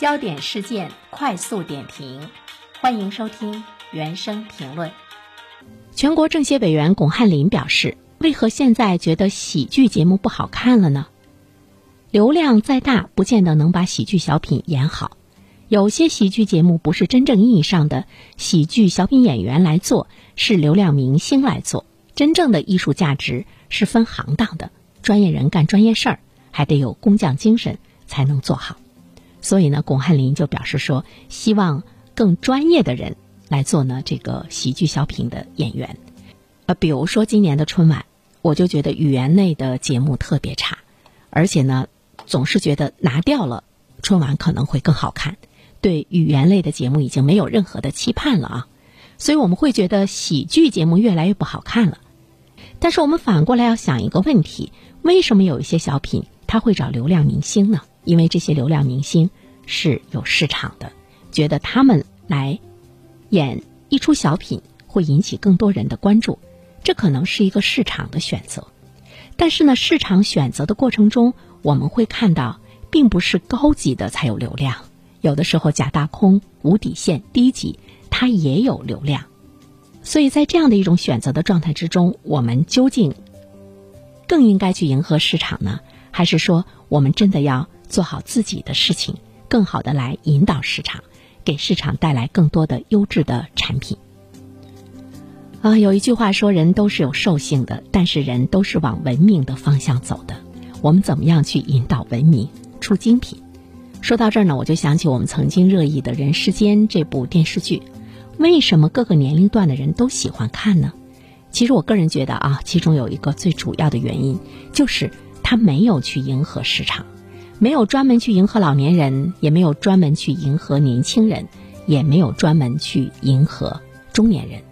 焦点事件快速点评，欢迎收听原声评论。全国政协委员巩汉林表示：“为何现在觉得喜剧节目不好看了呢？流量再大，不见得能把喜剧小品演好。有些喜剧节目不是真正意义上的喜剧小品演员来做，是流量明星来做。真正的艺术价值是分行当的，专业人干专业事儿，还得有工匠精神才能做好。”所以呢，巩汉林就表示说，希望更专业的人来做呢这个喜剧小品的演员。呃，比如说今年的春晚，我就觉得语言类的节目特别差，而且呢，总是觉得拿掉了春晚可能会更好看。对语言类的节目已经没有任何的期盼了啊，所以我们会觉得喜剧节目越来越不好看了。但是我们反过来要想一个问题：为什么有一些小品他会找流量明星呢？因为这些流量明星是有市场的，觉得他们来演一出小品会引起更多人的关注，这可能是一个市场的选择。但是呢，市场选择的过程中，我们会看到，并不是高级的才有流量，有的时候假大空、无底线、低级，它也有流量。所以在这样的一种选择的状态之中，我们究竟更应该去迎合市场呢，还是说我们真的要？做好自己的事情，更好的来引导市场，给市场带来更多的优质的产品。啊，有一句话说，人都是有兽性的，但是人都是往文明的方向走的。我们怎么样去引导文明出精品？说到这儿呢，我就想起我们曾经热议的《人世间》这部电视剧，为什么各个年龄段的人都喜欢看呢？其实我个人觉得啊，其中有一个最主要的原因，就是他没有去迎合市场。没有专门去迎合老年人，也没有专门去迎合年轻人，也没有专门去迎合中年人。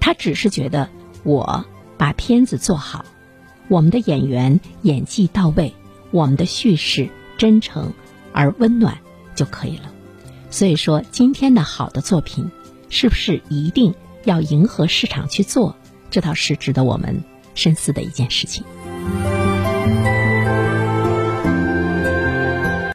他只是觉得我把片子做好，我们的演员演技到位，我们的叙事真诚而温暖就可以了。所以说，今天的好的作品是不是一定要迎合市场去做？这倒是值得我们深思的一件事情。